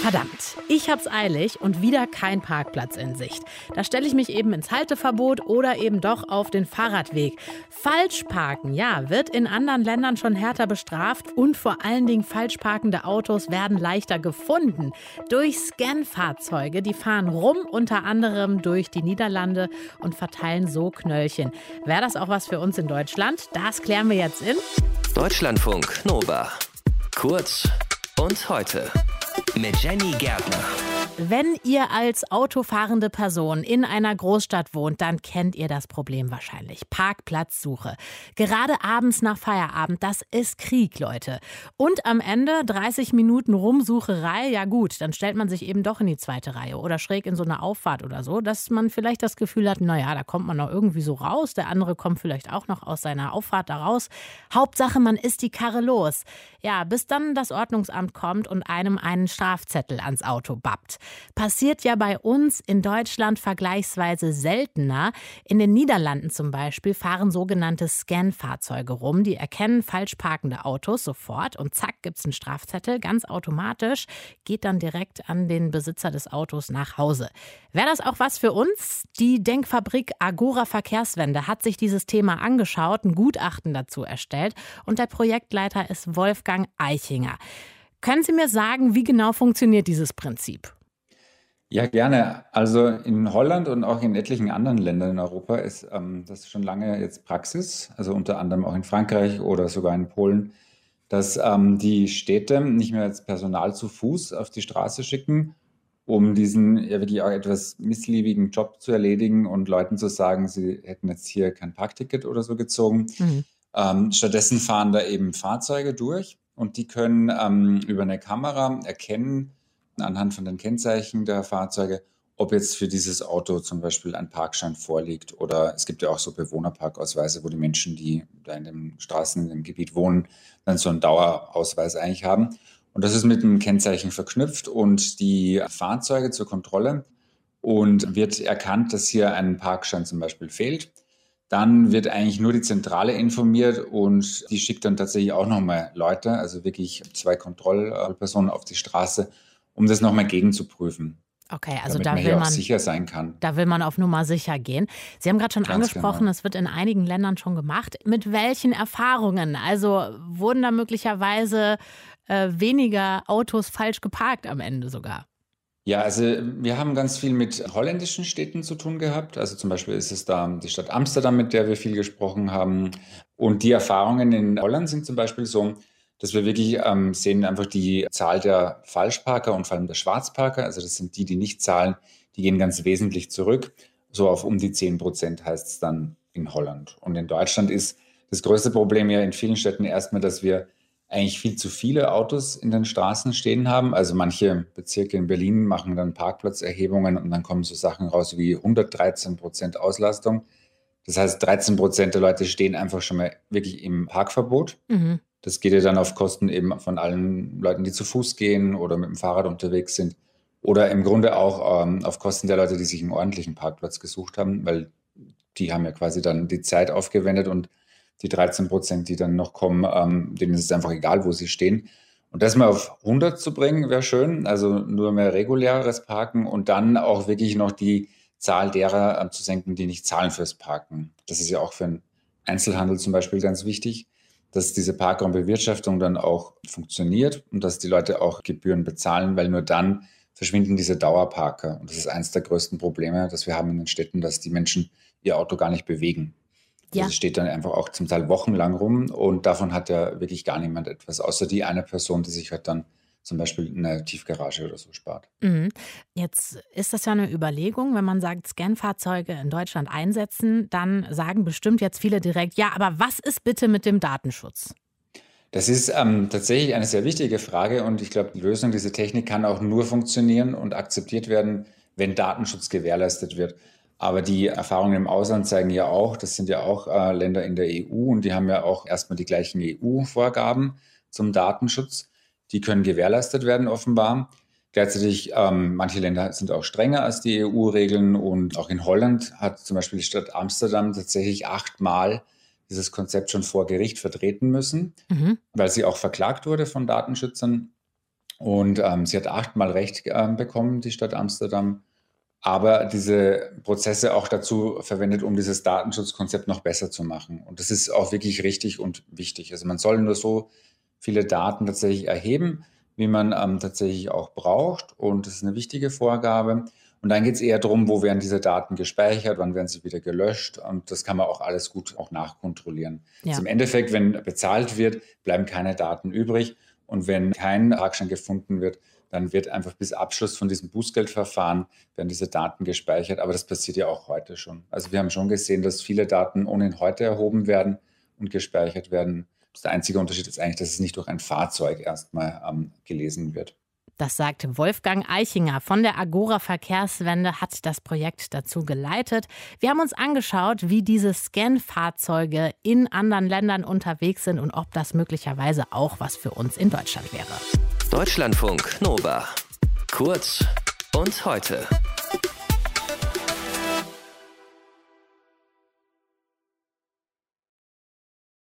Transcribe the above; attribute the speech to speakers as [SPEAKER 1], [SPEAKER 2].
[SPEAKER 1] Verdammt, ich hab's eilig und wieder kein Parkplatz in Sicht. Da stelle ich mich eben ins Halteverbot oder eben doch auf den Fahrradweg. Falsch parken, ja, wird in anderen Ländern schon härter bestraft und vor allen Dingen falsch parkende Autos werden leichter gefunden. Durch Scan-Fahrzeuge, die fahren rum, unter anderem durch die Niederlande und verteilen so Knöllchen. Wäre das auch was für uns in Deutschland? Das klären wir jetzt in
[SPEAKER 2] Deutschlandfunk Nova. Kurz und heute mit Jenny Gärtner.
[SPEAKER 1] Wenn ihr als autofahrende Person in einer Großstadt wohnt, dann kennt ihr das Problem wahrscheinlich. Parkplatzsuche. Gerade abends nach Feierabend, das ist Krieg, Leute. Und am Ende 30 Minuten Rumsucherei, ja gut, dann stellt man sich eben doch in die zweite Reihe oder schräg in so eine Auffahrt oder so, dass man vielleicht das Gefühl hat, naja, da kommt man noch irgendwie so raus, der andere kommt vielleicht auch noch aus seiner Auffahrt da raus. Hauptsache, man ist die Karre los. Ja, bis dann das Ordnungsamt kommt und einem einen Strafzettel ans Auto bappt. Passiert ja bei uns in Deutschland vergleichsweise seltener. In den Niederlanden zum Beispiel fahren sogenannte Scan-Fahrzeuge rum. Die erkennen falsch parkende Autos sofort und zack gibt es einen Strafzettel, ganz automatisch, geht dann direkt an den Besitzer des Autos nach Hause. Wäre das auch was für uns? Die Denkfabrik Agora Verkehrswende hat sich dieses Thema angeschaut, ein Gutachten dazu erstellt und der Projektleiter ist Wolfgang Eichinger. Können Sie mir sagen, wie genau funktioniert dieses Prinzip?
[SPEAKER 3] Ja, gerne. Also in Holland und auch in etlichen anderen Ländern in Europa ist ähm, das schon lange jetzt Praxis, also unter anderem auch in Frankreich oder sogar in Polen, dass ähm, die Städte nicht mehr als Personal zu Fuß auf die Straße schicken, um diesen ja wirklich auch etwas missliebigen Job zu erledigen und Leuten zu sagen, sie hätten jetzt hier kein Parkticket oder so gezogen. Mhm. Ähm, stattdessen fahren da eben Fahrzeuge durch und die können ähm, über eine Kamera erkennen, anhand von den Kennzeichen der Fahrzeuge, ob jetzt für dieses Auto zum Beispiel ein Parkschein vorliegt oder es gibt ja auch so Bewohnerparkausweise, wo die Menschen, die da in den Straßen, in dem Gebiet wohnen, dann so einen Dauerausweis eigentlich haben. Und das ist mit einem Kennzeichen verknüpft und die Fahrzeuge zur Kontrolle und wird erkannt, dass hier ein Parkschein zum Beispiel fehlt. Dann wird eigentlich nur die Zentrale informiert und die schickt dann tatsächlich auch nochmal Leute, also wirklich zwei Kontrollpersonen auf die Straße, um das nochmal gegenzuprüfen.
[SPEAKER 1] Okay, also da will man
[SPEAKER 3] sicher sein kann.
[SPEAKER 1] Da will man auf Nummer sicher gehen. Sie haben gerade schon Ganz angesprochen, genau. es wird in einigen Ländern schon gemacht. Mit welchen Erfahrungen? Also wurden da möglicherweise äh, weniger Autos falsch geparkt am Ende sogar?
[SPEAKER 3] Ja, also wir haben ganz viel mit holländischen Städten zu tun gehabt. Also zum Beispiel ist es da die Stadt Amsterdam, mit der wir viel gesprochen haben. Und die Erfahrungen in Holland sind zum Beispiel so, dass wir wirklich ähm, sehen einfach die Zahl der Falschparker und vor allem der Schwarzparker, also das sind die, die nicht zahlen, die gehen ganz wesentlich zurück. So auf um die 10 Prozent heißt es dann in Holland. Und in Deutschland ist das größte Problem ja in vielen Städten erstmal, dass wir eigentlich viel zu viele Autos in den Straßen stehen haben. Also manche Bezirke in Berlin machen dann Parkplatzerhebungen und dann kommen so Sachen raus wie 113 Prozent Auslastung. Das heißt, 13 Prozent der Leute stehen einfach schon mal wirklich im Parkverbot. Mhm. Das geht ja dann auf Kosten eben von allen Leuten, die zu Fuß gehen oder mit dem Fahrrad unterwegs sind. Oder im Grunde auch ähm, auf Kosten der Leute, die sich einen ordentlichen Parkplatz gesucht haben, weil die haben ja quasi dann die Zeit aufgewendet und die 13 Prozent, die dann noch kommen, ähm, denen ist es einfach egal, wo sie stehen. Und das mal auf 100 zu bringen, wäre schön. Also nur mehr reguläres Parken und dann auch wirklich noch die Zahl derer äh, zu senken, die nicht zahlen fürs Parken. Das ist ja auch für den Einzelhandel zum Beispiel ganz wichtig dass diese Parkraumbewirtschaftung dann auch funktioniert und dass die Leute auch Gebühren bezahlen, weil nur dann verschwinden diese Dauerparker. Und das ist eines der größten Probleme, das wir haben in den Städten, dass die Menschen ihr Auto gar nicht bewegen. Ja. Also es steht dann einfach auch zum Teil wochenlang rum und davon hat ja wirklich gar niemand etwas, außer die eine Person, die sich halt dann zum Beispiel eine Tiefgarage oder so spart.
[SPEAKER 1] Mhm. Jetzt ist das ja eine Überlegung, wenn man sagt, Scanfahrzeuge in Deutschland einsetzen, dann sagen bestimmt jetzt viele direkt, ja, aber was ist bitte mit dem Datenschutz?
[SPEAKER 3] Das ist ähm, tatsächlich eine sehr wichtige Frage und ich glaube, die Lösung dieser Technik kann auch nur funktionieren und akzeptiert werden, wenn Datenschutz gewährleistet wird. Aber die Erfahrungen im Ausland zeigen ja auch, das sind ja auch äh, Länder in der EU und die haben ja auch erstmal die gleichen EU-Vorgaben zum Datenschutz die können gewährleistet werden offenbar. Gleichzeitig, ähm, manche Länder sind auch strenger als die EU-Regeln und auch in Holland hat zum Beispiel die Stadt Amsterdam tatsächlich achtmal dieses Konzept schon vor Gericht vertreten müssen, mhm. weil sie auch verklagt wurde von Datenschützern. Und ähm, sie hat achtmal Recht äh, bekommen, die Stadt Amsterdam, aber diese Prozesse auch dazu verwendet, um dieses Datenschutzkonzept noch besser zu machen. Und das ist auch wirklich richtig und wichtig. Also man soll nur so viele Daten tatsächlich erheben, wie man ähm, tatsächlich auch braucht. Und das ist eine wichtige Vorgabe. Und dann geht es eher darum, wo werden diese Daten gespeichert, wann werden sie wieder gelöscht. Und das kann man auch alles gut auch nachkontrollieren. Ja. Also Im Endeffekt, wenn bezahlt wird, bleiben keine Daten übrig. Und wenn kein Tragschein gefunden wird, dann wird einfach bis Abschluss von diesem Bußgeldverfahren werden diese Daten gespeichert. Aber das passiert ja auch heute schon. Also wir haben schon gesehen, dass viele Daten ohnehin heute erhoben werden und gespeichert werden. Der einzige Unterschied ist eigentlich, dass es nicht durch ein Fahrzeug erstmal ähm, gelesen wird.
[SPEAKER 1] Das sagt Wolfgang Eichinger von der Agora Verkehrswende, hat das Projekt dazu geleitet. Wir haben uns angeschaut, wie diese Scan-Fahrzeuge in anderen Ländern unterwegs sind und ob das möglicherweise auch was für uns in Deutschland wäre.
[SPEAKER 2] Deutschlandfunk Nova. Kurz und heute.